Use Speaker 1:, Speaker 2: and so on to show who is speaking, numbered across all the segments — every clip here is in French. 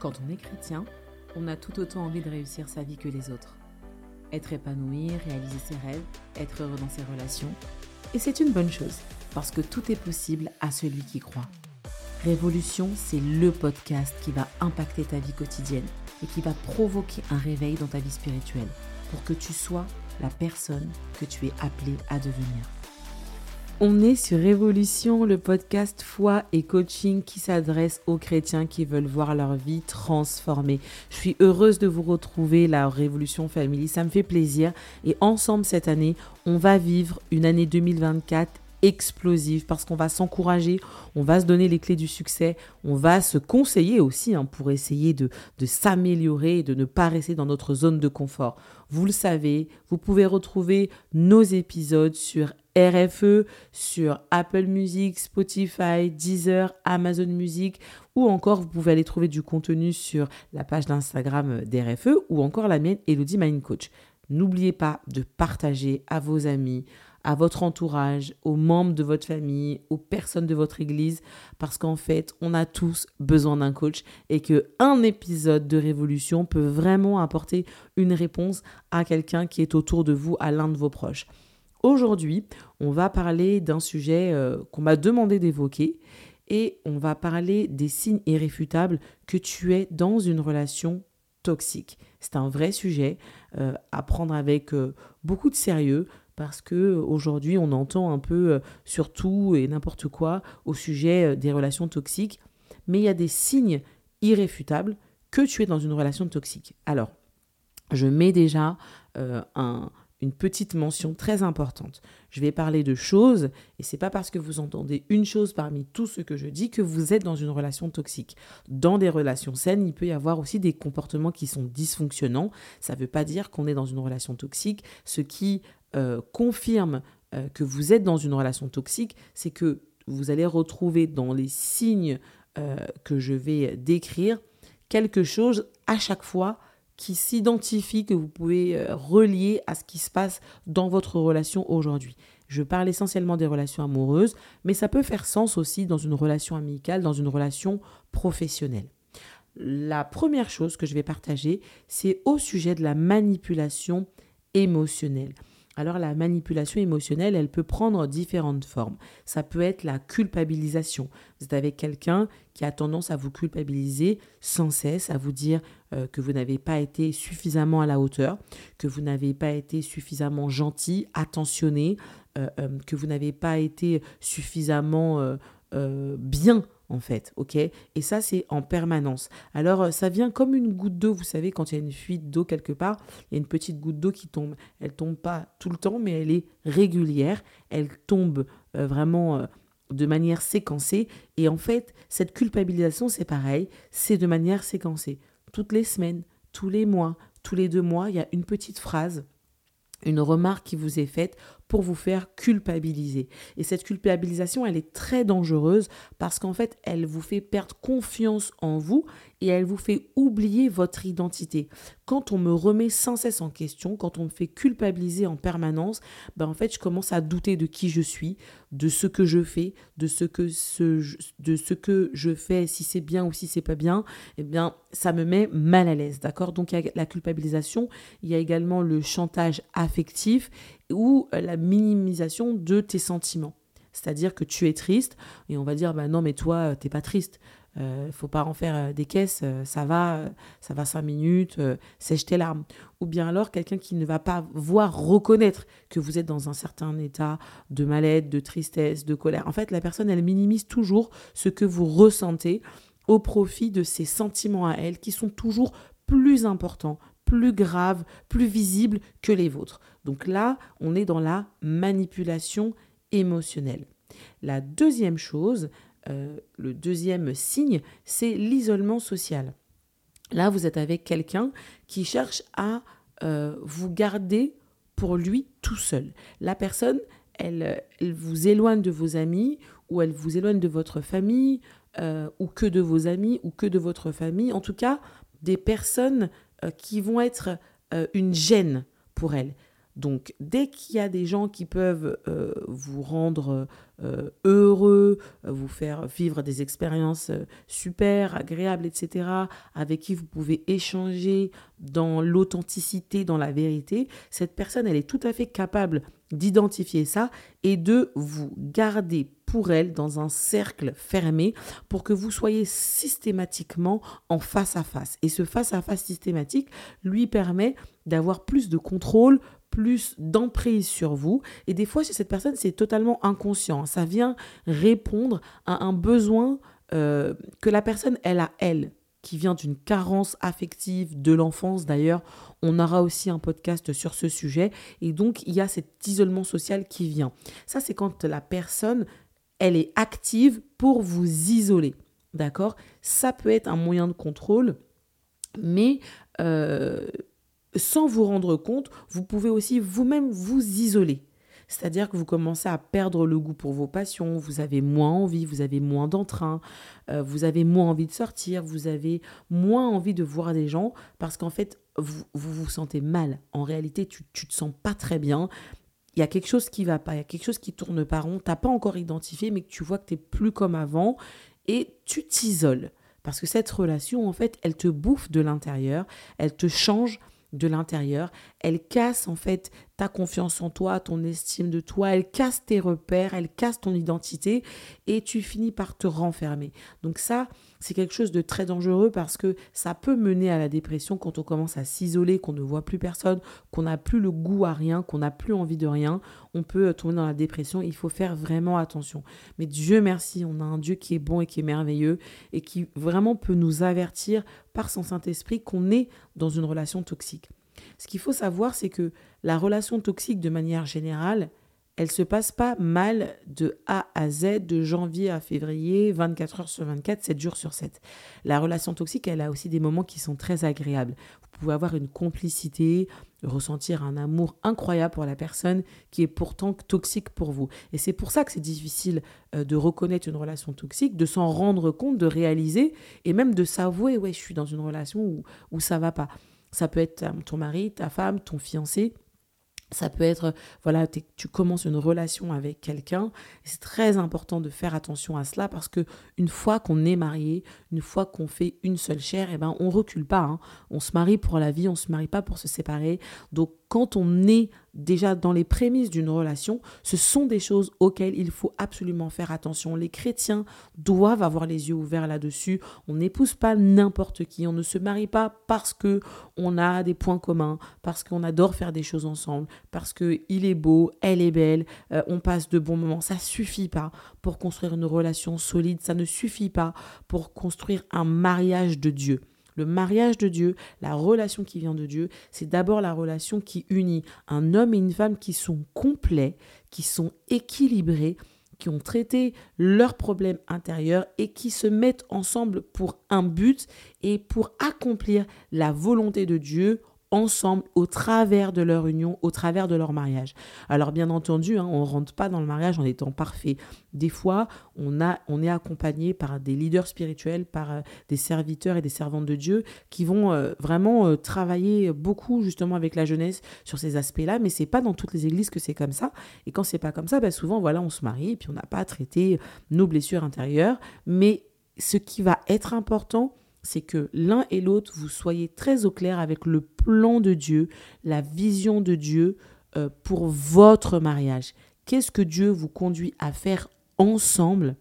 Speaker 1: Quand on est chrétien, on a tout autant envie de réussir sa vie que les autres. Être épanoui, réaliser ses rêves, être heureux dans ses relations. Et c'est une bonne chose, parce que tout est possible à celui qui croit. Révolution, c'est le podcast qui va impacter ta vie quotidienne et qui va provoquer un réveil dans ta vie spirituelle pour que tu sois la personne que tu es appelé à devenir. On est sur Révolution, le podcast foi et coaching qui s'adresse aux chrétiens qui veulent voir leur vie transformée. Je suis heureuse de vous retrouver, la Révolution Family, ça me fait plaisir. Et ensemble cette année, on va vivre une année 2024 explosive parce qu'on va s'encourager, on va se donner les clés du succès, on va se conseiller aussi hein, pour essayer de, de s'améliorer et de ne pas rester dans notre zone de confort. Vous le savez, vous pouvez retrouver nos épisodes sur RFE, sur Apple Music, Spotify, Deezer, Amazon Music, ou encore vous pouvez aller trouver du contenu sur la page d'Instagram d'RFE ou encore la mienne, Elodie Mind Coach. N'oubliez pas de partager à vos amis, à votre entourage, aux membres de votre famille, aux personnes de votre église, parce qu'en fait, on a tous besoin d'un coach et que un épisode de Révolution peut vraiment apporter une réponse à quelqu'un qui est autour de vous, à l'un de vos proches. Aujourd'hui, on va parler d'un sujet euh, qu'on m'a demandé d'évoquer et on va parler des signes irréfutables que tu es dans une relation toxique. C'est un vrai sujet euh, à prendre avec euh, beaucoup de sérieux parce que aujourd'hui on entend un peu sur tout et n'importe quoi au sujet des relations toxiques, mais il y a des signes irréfutables que tu es dans une relation toxique. Alors, je mets déjà un, une petite mention très importante. Je vais parler de choses et c'est pas parce que vous entendez une chose parmi tout ce que je dis que vous êtes dans une relation toxique. Dans des relations saines, il peut y avoir aussi des comportements qui sont dysfonctionnants. Ça ne veut pas dire qu'on est dans une relation toxique. Ce qui euh, confirme euh, que vous êtes dans une relation toxique, c'est que vous allez retrouver dans les signes euh, que je vais décrire quelque chose à chaque fois qui s'identifie, que vous pouvez relier à ce qui se passe dans votre relation aujourd'hui. Je parle essentiellement des relations amoureuses, mais ça peut faire sens aussi dans une relation amicale, dans une relation professionnelle. La première chose que je vais partager, c'est au sujet de la manipulation émotionnelle. Alors la manipulation émotionnelle, elle peut prendre différentes formes. Ça peut être la culpabilisation. Vous êtes avec quelqu'un qui a tendance à vous culpabiliser sans cesse, à vous dire euh, que vous n'avez pas été suffisamment à la hauteur, que vous n'avez pas été suffisamment gentil, attentionné, euh, euh, que vous n'avez pas été suffisamment bien en fait, ok? Et ça, c'est en permanence. Alors, euh, ça vient comme une goutte d'eau, vous savez, quand il y a une fuite d'eau quelque part, il y a une petite goutte d'eau qui tombe. Elle tombe pas tout le temps, mais elle est régulière. Elle tombe euh, vraiment euh, de manière séquencée. Et en fait, cette culpabilisation, c'est pareil, c'est de manière séquencée. Toutes les semaines, tous les mois, tous les deux mois, il y a une petite phrase une remarque qui vous est faite pour vous faire culpabiliser. Et cette culpabilisation, elle est très dangereuse parce qu'en fait, elle vous fait perdre confiance en vous et elle vous fait oublier votre identité. Quand on me remet sans cesse en question, quand on me fait culpabiliser en permanence, ben en fait, je commence à douter de qui je suis, de ce que je fais, de ce que, ce, de ce que je fais, si c'est bien ou si c'est pas bien, eh bien, ça me met mal à l'aise, d'accord? Donc, il y a la culpabilisation, il y a également le chantage affectif ou la minimisation de tes sentiments. C'est-à-dire que tu es triste et on va dire, bah non, mais toi, t'es pas triste il euh, ne faut pas en faire euh, des caisses, euh, ça va, ça va cinq minutes, sèche tes larmes. Ou bien alors quelqu'un qui ne va pas voir reconnaître que vous êtes dans un certain état de mal-être, de tristesse, de colère. En fait, la personne, elle minimise toujours ce que vous ressentez au profit de ses sentiments à elle qui sont toujours plus importants, plus graves, plus visibles que les vôtres. Donc là, on est dans la manipulation émotionnelle. La deuxième chose, euh, le deuxième signe, c'est l'isolement social. Là, vous êtes avec quelqu'un qui cherche à euh, vous garder pour lui tout seul. La personne, elle, vous éloigne de vos amis ou elle vous éloigne de votre famille euh, ou que de vos amis ou que de votre famille. En tout cas, des personnes qui vont être une gêne pour elle. Donc, dès qu'il y a des gens qui peuvent euh, vous rendre euh, heureux, euh, vous faire vivre des expériences super agréables, etc., avec qui vous pouvez échanger dans l'authenticité, dans la vérité, cette personne, elle est tout à fait capable d'identifier ça et de vous garder pour elle dans un cercle fermé pour que vous soyez systématiquement en face à face. Et ce face à face systématique lui permet d'avoir plus de contrôle, plus d'emprise sur vous. Et des fois, chez cette personne, c'est totalement inconscient. Ça vient répondre à un besoin euh, que la personne, elle a, elle, qui vient d'une carence affective de l'enfance. D'ailleurs, on aura aussi un podcast sur ce sujet. Et donc, il y a cet isolement social qui vient. Ça, c'est quand la personne, elle est active pour vous isoler. D'accord? Ça peut être un moyen de contrôle, mais... Euh, sans vous rendre compte, vous pouvez aussi vous-même vous isoler. C'est-à-dire que vous commencez à perdre le goût pour vos passions, vous avez moins envie, vous avez moins d'entrain, euh, vous avez moins envie de sortir, vous avez moins envie de voir des gens parce qu'en fait, vous, vous, sentez mal. En réalité, tu ne te sens pas très bien. Il y a quelque chose qui va pas, il y a quelque chose qui tourne pas rond, tu n'as pas encore identifié, mais que tu vois que tu n'es plus comme avant et tu t'isoles. Parce que cette relation, en fait, elle te bouffe de l'intérieur, elle te change de l'intérieur. Elle casse en fait ta confiance en toi, ton estime de toi, elle casse tes repères, elle casse ton identité et tu finis par te renfermer. Donc ça, c'est quelque chose de très dangereux parce que ça peut mener à la dépression quand on commence à s'isoler, qu'on ne voit plus personne, qu'on n'a plus le goût à rien, qu'on n'a plus envie de rien. On peut tomber dans la dépression. Il faut faire vraiment attention. Mais Dieu merci, on a un Dieu qui est bon et qui est merveilleux et qui vraiment peut nous avertir par son Saint-Esprit qu'on est dans une relation toxique. Ce qu'il faut savoir, c'est que la relation toxique, de manière générale, elle se passe pas mal de A à Z, de janvier à février, 24 heures sur 24, 7 jours sur 7. La relation toxique, elle a aussi des moments qui sont très agréables. Vous pouvez avoir une complicité, ressentir un amour incroyable pour la personne qui est pourtant toxique pour vous. Et c'est pour ça que c'est difficile euh, de reconnaître une relation toxique, de s'en rendre compte, de réaliser et même de s'avouer, ouais, je suis dans une relation où, où ça va pas. Ça peut être euh, ton mari, ta femme, ton fiancé ça peut être, voilà, tu commences une relation avec quelqu'un. C'est très important de faire attention à cela parce que une fois qu'on est marié, une fois qu'on fait une seule chair, eh ben, on recule pas. Hein. On se marie pour la vie, on se marie pas pour se séparer. Donc, quand on est déjà dans les prémices d'une relation, ce sont des choses auxquelles il faut absolument faire attention. Les chrétiens doivent avoir les yeux ouverts là-dessus. On n'épouse pas n'importe qui, on ne se marie pas parce que on a des points communs, parce qu'on adore faire des choses ensemble, parce que il est beau, elle est belle, euh, on passe de bons moments. Ça suffit pas pour construire une relation solide, ça ne suffit pas pour construire un mariage de Dieu. Le mariage de Dieu, la relation qui vient de Dieu, c'est d'abord la relation qui unit un homme et une femme qui sont complets, qui sont équilibrés, qui ont traité leurs problèmes intérieurs et qui se mettent ensemble pour un but et pour accomplir la volonté de Dieu ensemble au travers de leur union, au travers de leur mariage. Alors bien entendu, hein, on ne rentre pas dans le mariage en étant parfait. Des fois, on, a, on est accompagné par des leaders spirituels, par euh, des serviteurs et des servantes de Dieu qui vont euh, vraiment euh, travailler beaucoup justement avec la jeunesse sur ces aspects-là, mais c'est pas dans toutes les églises que c'est comme ça. Et quand c'est pas comme ça, bah, souvent voilà, on se marie et puis on n'a pas traité nos blessures intérieures. Mais ce qui va être important, c'est que l'un et l'autre, vous soyez très au clair avec le plan de Dieu, la vision de Dieu euh, pour votre mariage. Qu'est-ce que Dieu vous conduit à faire ensemble?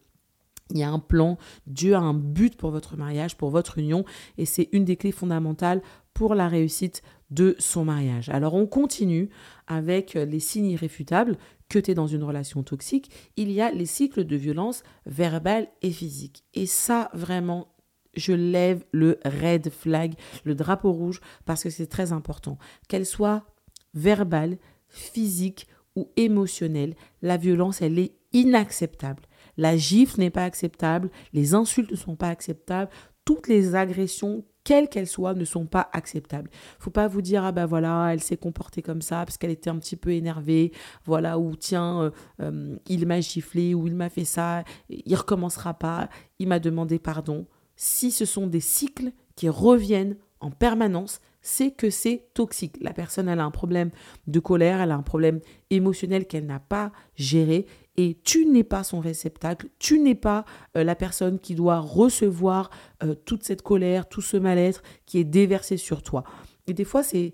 Speaker 1: Il y a un plan, Dieu a un but pour votre mariage, pour votre union, et c'est une des clés fondamentales pour la réussite de son mariage. Alors on continue avec les signes irréfutables que tu es dans une relation toxique. Il y a les cycles de violence verbale et physique. Et ça, vraiment, je lève le red flag, le drapeau rouge, parce que c'est très important. Qu'elle soit verbale, physique ou émotionnelle, la violence, elle est inacceptable. La gifle n'est pas acceptable, les insultes ne sont pas acceptables, toutes les agressions, quelles qu'elles soient, ne sont pas acceptables. Faut pas vous dire ah ben voilà, elle s'est comportée comme ça parce qu'elle était un petit peu énervée, voilà ou tiens, euh, euh, il m'a giflé ou il m'a fait ça, il recommencera pas, il m'a demandé pardon si ce sont des cycles qui reviennent en permanence, c'est que c'est toxique. La personne, elle a un problème de colère, elle a un problème émotionnel qu'elle n'a pas géré et tu n'es pas son réceptacle, tu n'es pas euh, la personne qui doit recevoir euh, toute cette colère, tout ce mal-être qui est déversé sur toi. Et des fois, c'est,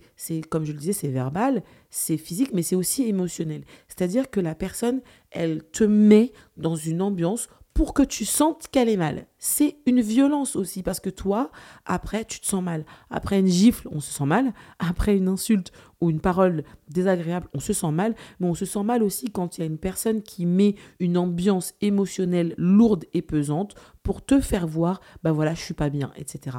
Speaker 1: comme je le disais, c'est verbal, c'est physique, mais c'est aussi émotionnel. C'est-à-dire que la personne, elle te met dans une ambiance pour que tu sentes qu'elle est mal. C'est une violence aussi, parce que toi, après, tu te sens mal. Après une gifle, on se sent mal. Après une insulte ou une parole désagréable, on se sent mal. Mais on se sent mal aussi quand il y a une personne qui met une ambiance émotionnelle lourde et pesante pour te faire voir, ben voilà, je suis pas bien, etc.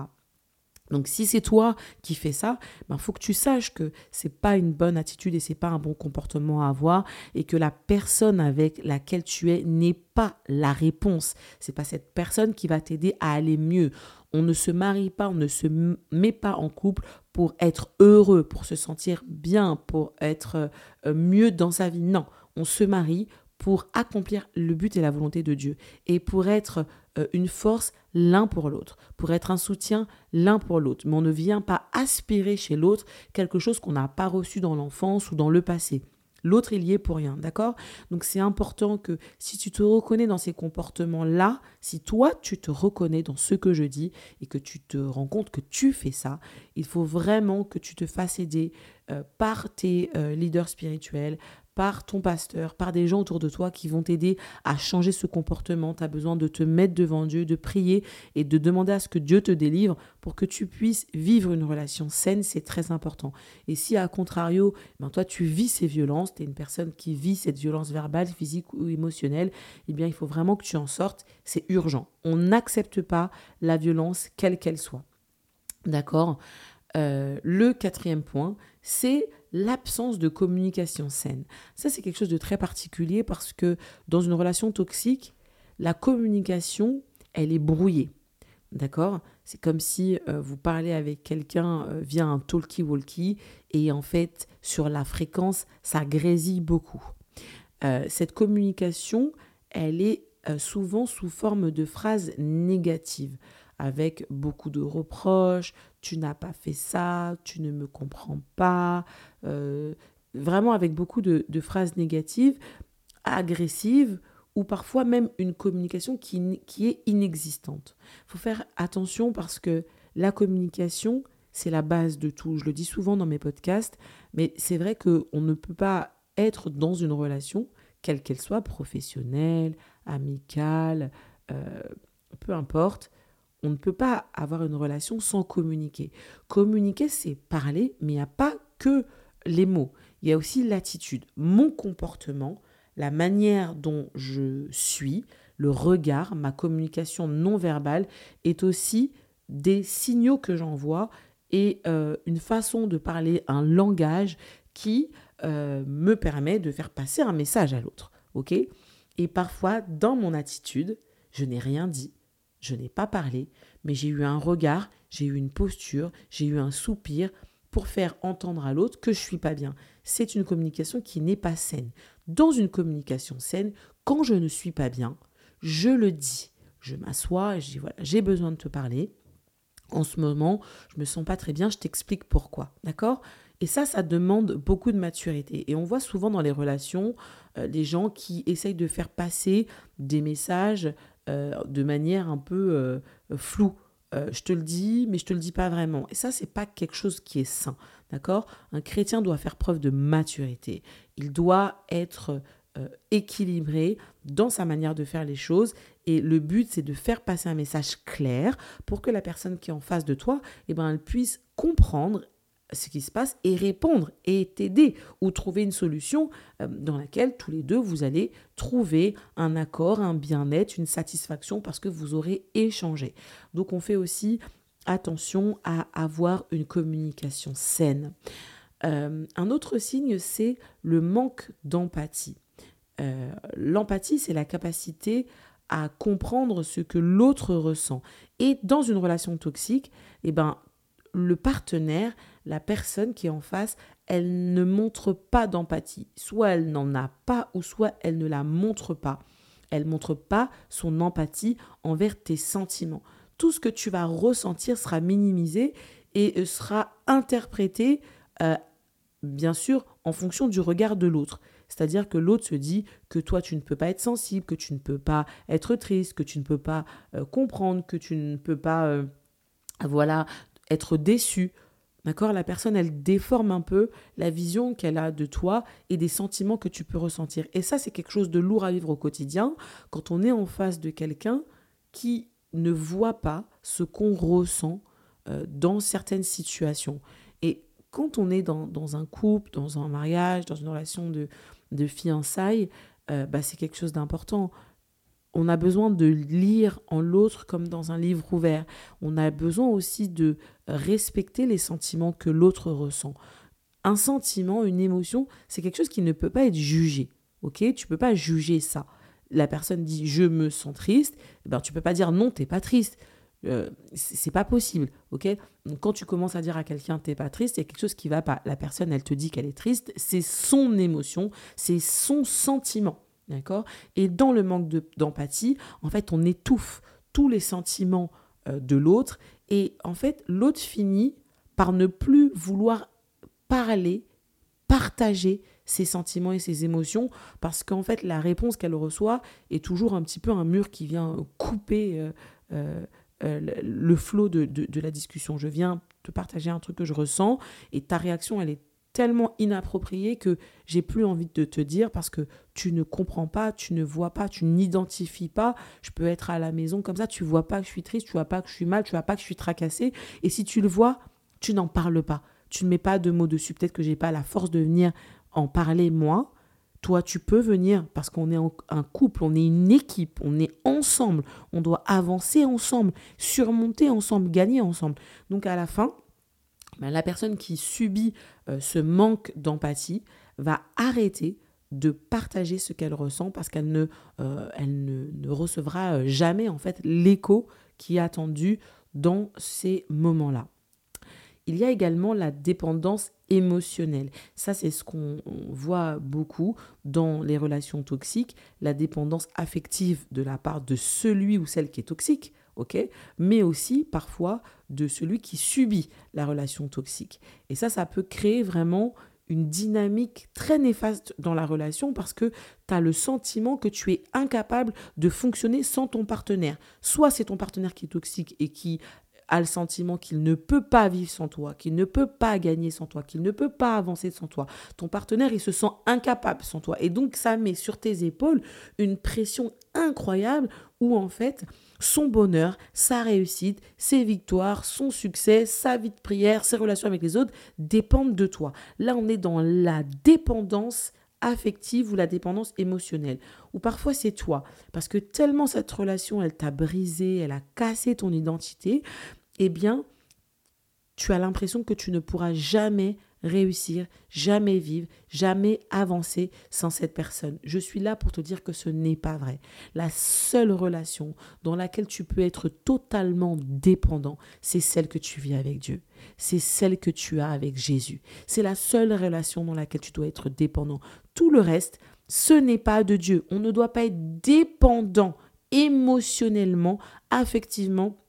Speaker 1: Donc si c'est toi qui fais ça, il ben, faut que tu saches que c'est pas une bonne attitude et c'est pas un bon comportement à avoir et que la personne avec laquelle tu es n'est pas la réponse. C'est pas cette personne qui va t'aider à aller mieux. On ne se marie pas, on ne se met pas en couple pour être heureux, pour se sentir bien, pour être euh, mieux dans sa vie. Non, on se marie pour accomplir le but et la volonté de Dieu et pour être une force l'un pour l'autre, pour être un soutien l'un pour l'autre. Mais on ne vient pas aspirer chez l'autre quelque chose qu'on n'a pas reçu dans l'enfance ou dans le passé. L'autre, il y est pour rien, d'accord? Donc c'est important que si tu te reconnais dans ces comportements-là, si toi, tu te reconnais dans ce que je dis et que tu te rends compte que tu fais ça, il faut vraiment que tu te fasses aider euh, par tes euh, leaders spirituels, par ton pasteur, par des gens autour de toi qui vont t'aider à changer ce comportement. Tu as besoin de te mettre devant Dieu, de prier et de demander à ce que Dieu te délivre pour que tu puisses vivre une relation saine. C'est très important. Et si à contrario, ben toi tu vis ces violences, tu es une personne qui vit cette violence verbale, physique ou émotionnelle, eh bien il faut vraiment que tu en sortes. C'est urgent. On n'accepte pas la violence quelle qu'elle soit. D'accord? Euh, Le quatrième point, c'est l'absence de communication saine. Ça, c'est quelque chose de très particulier parce que dans une relation toxique, la communication, elle est brouillée. D'accord? C'est comme si euh, vous parlez avec quelqu'un euh, via un talkie-walkie et en fait, sur la fréquence, ça grésille beaucoup. Euh, cette communication, elle est souvent sous forme de phrases négatives avec beaucoup de reproches, tu n'as pas fait ça, tu ne me comprends pas, euh, vraiment avec beaucoup de, phrases négatives, agressives, ou parfois même une communication qui, qui est inexistante. Il faut faire attention parce que la communication, c'est la base de tout. Je le dis souvent dans mes podcasts, mais c'est vrai qu'on ne peut pas être dans une relation, quelle qu'elle soit, professionnelle, amicale, euh, peu importe, on ne peut pas avoir une relation sans communiquer. Communiquer, c'est parler, mais il n'y a pas que les mots. Il y a aussi l'attitude, mon comportement, la manière dont je suis, le regard, ma communication non verbale est aussi des signaux que j'envoie et euh, une façon de parler, un langage qui euh, me permet de faire passer un message à l'autre. Ok? Et parfois, dans mon attitude, je n'ai rien dit, je n'ai pas parlé, mais j'ai eu un regard, j'ai eu une posture, j'ai eu un soupir pour faire entendre à l'autre que je suis pas bien. C'est une communication qui n'est pas saine. Dans une communication saine, quand je ne suis pas bien, je le dis. Je m'assois et je dis voilà, j'ai besoin de te parler. En ce moment, je me sens pas très bien, je t'explique pourquoi. D'accord? Et ça, ça demande beaucoup de maturité. Et on voit souvent dans les relations euh, des gens qui essayent de faire passer des messages de manière un peu euh, floue. Euh, je te le dis, mais je te le dis pas vraiment. Et ça, c'est pas quelque chose qui est sain, d'accord? Un chrétien doit faire preuve de maturité. Il doit être équilibré dans sa manière de faire les choses. Et le but, c'est de faire passer un message clair pour que la personne qui est en face de toi, eh ben, elle puisse comprendre ce qui se passe et répondre et t'aider ou trouver une solution euh, dans laquelle tous les deux vous allez trouver un accord, un bien-être, une satisfaction parce que vous aurez échangé. Donc on fait aussi attention à avoir une communication saine. Euh, un autre signe, c'est le manque d'empathie. Euh, l'empathie, c'est la capacité à comprendre ce que l'autre ressent. Et dans une relation toxique, eh ben, le partenaire, la personne qui est en face, elle ne montre pas d'empathie. Soit elle n'en a pas, ou soit elle ne la montre pas. Elle montre pas son empathie envers tes sentiments. Tout ce que tu vas ressentir sera minimisé et sera interprété, bien sûr, en fonction du regard de l'autre. C'est-à-dire que l'autre se dit que toi, tu ne peux pas être sensible, que tu ne peux pas être triste, que tu ne peux pas euh, comprendre, que tu ne peux pas, euh, voilà, être déçu. D'accord? La personne, elle déforme un peu la vision qu'elle a de toi et des sentiments que tu peux ressentir. Et ça, c'est quelque chose de lourd à vivre au quotidien quand on est en face de quelqu'un qui ne voit pas ce qu'on ressent euh, dans certaines situations. Et quand on est dans, dans, un couple, dans un mariage, dans une relation de, de fiançailles, euh, bah, c'est quelque chose d'important. On a besoin de lire en l'autre comme dans un livre ouvert. On a besoin aussi de respecter les sentiments que l'autre ressent. Un sentiment, une émotion, c'est quelque chose qui ne peut pas être jugé. Ok, tu peux pas juger ça. La personne dit je me sens triste, eh ben tu peux pas dire non, t'es pas triste. Euh, c'est pas possible, ok? Quand tu commences à dire à quelqu'un t'es pas triste, il y a quelque chose qui va pas. La personne, elle te dit qu'elle est triste, c'est son émotion, c'est son sentiment, d'accord? Et dans le manque d'empathie, en fait, on étouffe tous les sentiments euh, de l'autre et en fait, l'autre finit par ne plus vouloir parler, partager ses sentiments et ses émotions parce qu'en fait, la réponse qu'elle reçoit est toujours un petit peu un mur qui vient couper. Euh, euh, le flot de, la discussion. Je viens te partager un truc que je ressens et ta réaction, elle est tellement inappropriée que j'ai plus envie de te dire parce que tu ne comprends pas, tu ne vois pas, tu n'identifies pas. Je peux être à la maison comme ça, tu vois pas que je suis triste, tu vois pas que je suis mal, tu vois pas que je suis tracassée. Et si tu le vois, tu n'en parles pas. Tu ne mets pas de mots dessus. Peut-être que j'ai pas la force de venir en parler moi. Toi, tu peux venir parce qu'on est un couple, on est une équipe, on est ensemble, on doit avancer ensemble, surmonter ensemble, gagner ensemble. Donc à la fin, ben, la personne qui subit euh, ce manque d'empathie va arrêter de partager ce qu'elle ressent parce qu'elle ne, euh, ne, recevra euh, jamais en fait l'écho qui est attendu dans ces moments-là. Il y a également la dépendance émotionnelle. Ça, c'est ce qu'on voit beaucoup dans les relations toxiques, la dépendance affective de la part de celui ou celle qui est toxique, ok, mais aussi parfois de celui qui subit la relation toxique. Et ça, ça peut créer vraiment une dynamique très néfaste dans la relation parce que tu as le sentiment que tu es incapable de fonctionner sans ton partenaire. Soit c'est ton partenaire qui est toxique et qui a le sentiment qu'il ne peut pas vivre sans toi, qu'il ne peut pas gagner sans toi, qu'il ne peut pas avancer sans toi. Ton partenaire, il se sent incapable sans toi. Et donc, ça met sur tes épaules une pression incroyable où, en fait, son bonheur, sa réussite, ses victoires, son succès, sa vie de prière, ses relations avec les autres dépendent de toi. Là, on est dans la dépendance affective ou la dépendance émotionnelle. Ou parfois c'est toi, parce que tellement cette relation, elle t'a brisé, elle a cassé ton identité, eh bien, tu as l'impression que tu ne pourras jamais réussir, jamais vivre, jamais avancer sans cette personne. Je suis là pour te dire que ce n'est pas vrai. La seule relation dans laquelle tu peux être totalement dépendant, c'est celle que tu vis avec Dieu. C'est celle que tu as avec Jésus. C'est la seule relation dans laquelle tu dois être dépendant. Tout le reste, ce n'est pas de Dieu. On ne doit pas être dépendant émotionnellement, affectivement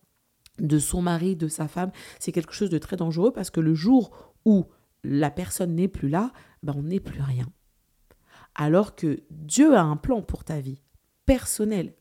Speaker 1: de son mari, de sa femme. C'est quelque chose de très dangereux parce que le jour où la personne n'est plus là, ben on n'est plus rien. Alors que Dieu a un plan pour ta vie, personnel.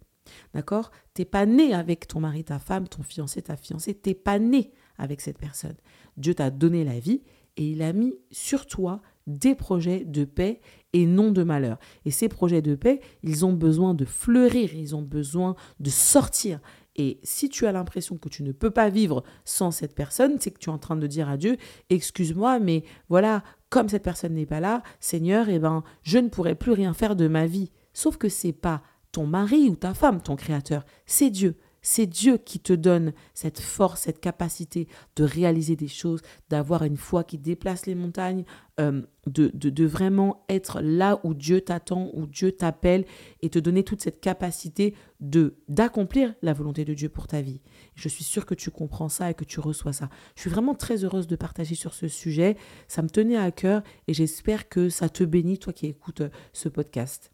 Speaker 1: D'accord? T'es pas né avec ton mari, ta femme, ton fiancé, ta fiancée. T'es pas né avec cette personne. Dieu t'a donné la vie et il a mis sur toi des projets de paix et non de malheur. Et ces projets de paix, ils ont besoin de fleurir, ils ont besoin de sortir. Et si tu as l'impression que tu ne peux pas vivre sans cette personne, c'est que tu es en train de dire à Dieu, excuse-moi, mais voilà, comme cette personne n'est pas là, Seigneur, eh ben, je ne pourrai plus rien faire de ma vie. Sauf que c'est pas ton mari ou ta femme, ton créateur, c'est Dieu. C'est Dieu qui te donne cette force, cette capacité de réaliser des choses, d'avoir une foi qui déplace les montagnes, euh, de, de, vraiment être là où Dieu t'attend, où Dieu t'appelle et te donner toute cette capacité de d'accomplir la volonté de Dieu pour ta vie. Je suis sûre que tu comprends ça et que tu reçois ça. Je suis vraiment très heureuse de partager sur ce sujet. Ça me tenait à cœur et j'espère que ça te bénit, toi qui écoutes euh, ce podcast.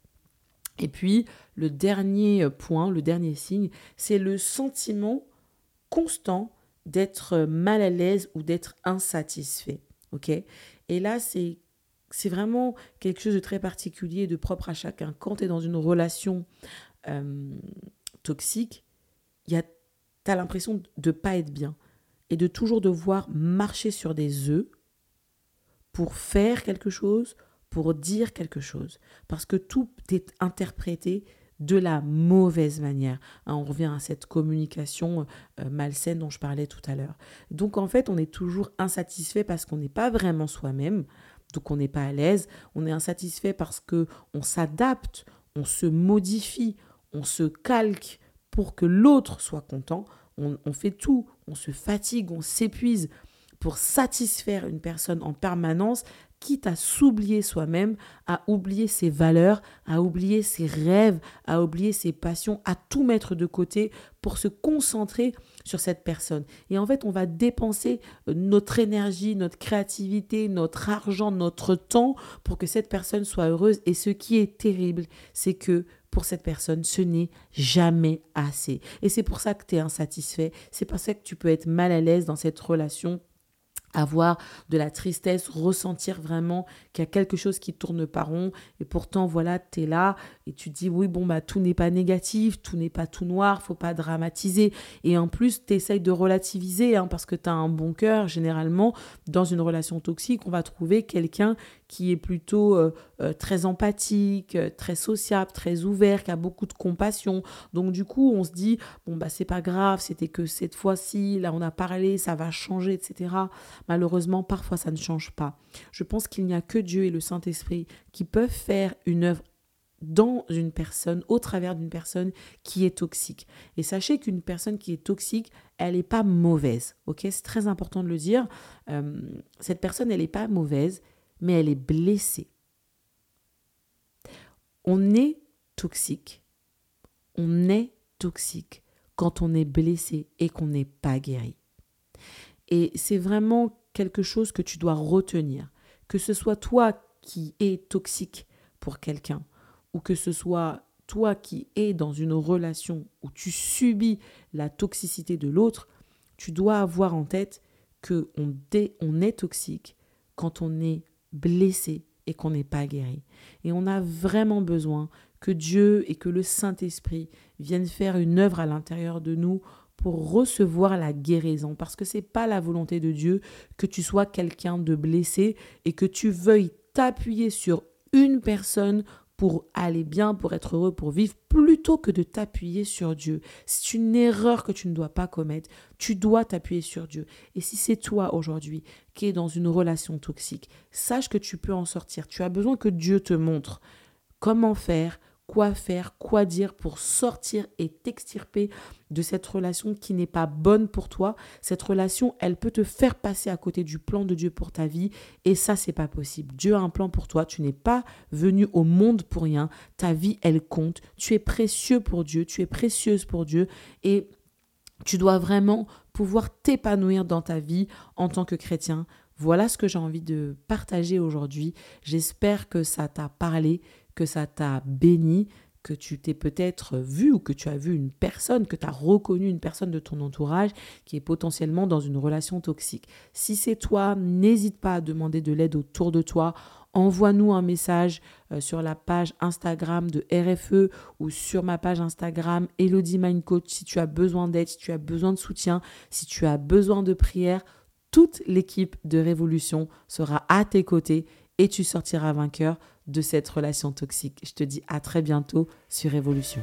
Speaker 1: Et puis, le dernier point, le dernier signe, c'est le sentiment constant d'être mal à l'aise ou d'être insatisfait. OK? Et là, c'est c'est vraiment quelque chose de très particulier, de propre à chacun. Quand tu es dans une relation euh, toxique, tu as l'impression de ne pas être bien et de toujours devoir marcher sur des œufs pour faire quelque chose, pour dire quelque chose. Parce que tout est interprété de la mauvaise manière. Hein, on revient à cette communication euh, malsaine dont je parlais tout à l'heure. Donc en fait, on est toujours insatisfait parce qu'on n'est pas vraiment soi-même, donc on n'est pas à l'aise, on est insatisfait parce que on s'adapte, on se modifie, on se calque pour que l'autre soit content. On, on fait tout, on se fatigue, on s'épuise pour satisfaire une personne en permanence quitte à s'oublier soi-même, à oublier ses valeurs, à oublier ses rêves, à oublier ses passions, à tout mettre de côté pour se concentrer sur cette personne. Et en fait, on va dépenser euh, notre énergie, notre créativité, notre argent, notre temps pour que cette personne soit heureuse. Et ce qui est terrible, c'est que pour cette personne, ce n'est jamais assez. Et c'est pour ça que tu es insatisfait, c'est pour ça que tu peux être mal à l'aise dans cette relation avoir de la tristesse, ressentir vraiment qu'il y a quelque chose qui tourne pas rond. Et pourtant voilà, tu es là et tu dis oui bon bah tout n'est pas négatif, tout n'est pas tout noir, faut pas dramatiser. Et en plus tu essayes de relativiser hein, parce que tu as un bon cœur généralement dans une relation toxique, on va trouver quelqu'un qui est plutôt euh, euh, très empathique, euh, très sociable, très ouvert, qui a beaucoup de compassion. Donc du coup, on se dit bon bah c'est pas grave, c'était que cette fois-ci, là on a parlé, ça va changer, etc. Malheureusement, parfois ça ne change pas. Je pense qu'il n'y a que Dieu et le Saint-Esprit qui peuvent faire une œuvre dans une personne, au travers d'une personne qui est toxique. Et sachez qu'une personne qui est toxique, elle n'est pas mauvaise. Ok, c'est très important de le dire. cette personne, elle n'est pas mauvaise mais elle est blessée. On est toxique. On est toxique quand on est blessé et qu'on n'est pas guéri. Et c'est vraiment quelque chose que tu dois retenir. Que ce soit toi qui es toxique pour quelqu'un ou que ce soit toi qui es dans une relation où tu subis la toxicité de l'autre, tu dois avoir en tête que on, on est toxique quand on est blessé et qu'on n'est pas guéri. Et on a vraiment besoin que Dieu et que le Saint-Esprit viennent faire une œuvre à l'intérieur de nous pour recevoir la guérison parce que c'est pas la volonté de Dieu que tu sois quelqu'un de blessé et que tu veuilles t'appuyer sur une personne pour aller bien, pour être heureux, pour vivre, plutôt que de t'appuyer sur Dieu. C'est une erreur que tu ne dois pas commettre. Tu dois t'appuyer sur Dieu. Et si c'est toi aujourd'hui qui es dans une relation toxique, sache que tu peux en sortir. Tu as besoin que Dieu te montre comment faire, quoi faire, quoi dire pour sortir et t'extirper de cette relation qui n'est pas bonne pour toi. Cette relation, elle peut te faire passer à côté du plan de Dieu pour ta vie et ça c'est pas possible. Dieu a un plan pour toi, tu n'es pas venu au monde pour rien. Ta vie, elle compte. Tu es précieux pour Dieu, tu es précieuse pour Dieu et tu dois vraiment pouvoir t'épanouir dans ta vie en tant que chrétien. Voilà ce que j'ai envie de partager aujourd'hui. J'espère que ça t'a parlé, que ça t'a béni, que tu t'es peut-être vu ou que tu as vu une personne, que tu as reconnu une personne de ton entourage qui est potentiellement dans une relation toxique. Si c'est toi, n'hésite pas à demander de l'aide autour de toi. Envoie-nous un message euh, sur la page Instagram de RFE ou sur ma page Instagram Elodie Mind si tu as besoin d'aide, si tu as besoin de soutien, si tu as besoin de prière. Toute l'équipe de Révolution sera à tes côtés et tu sortiras vainqueur de cette relation toxique. Je te dis à très bientôt sur Révolution.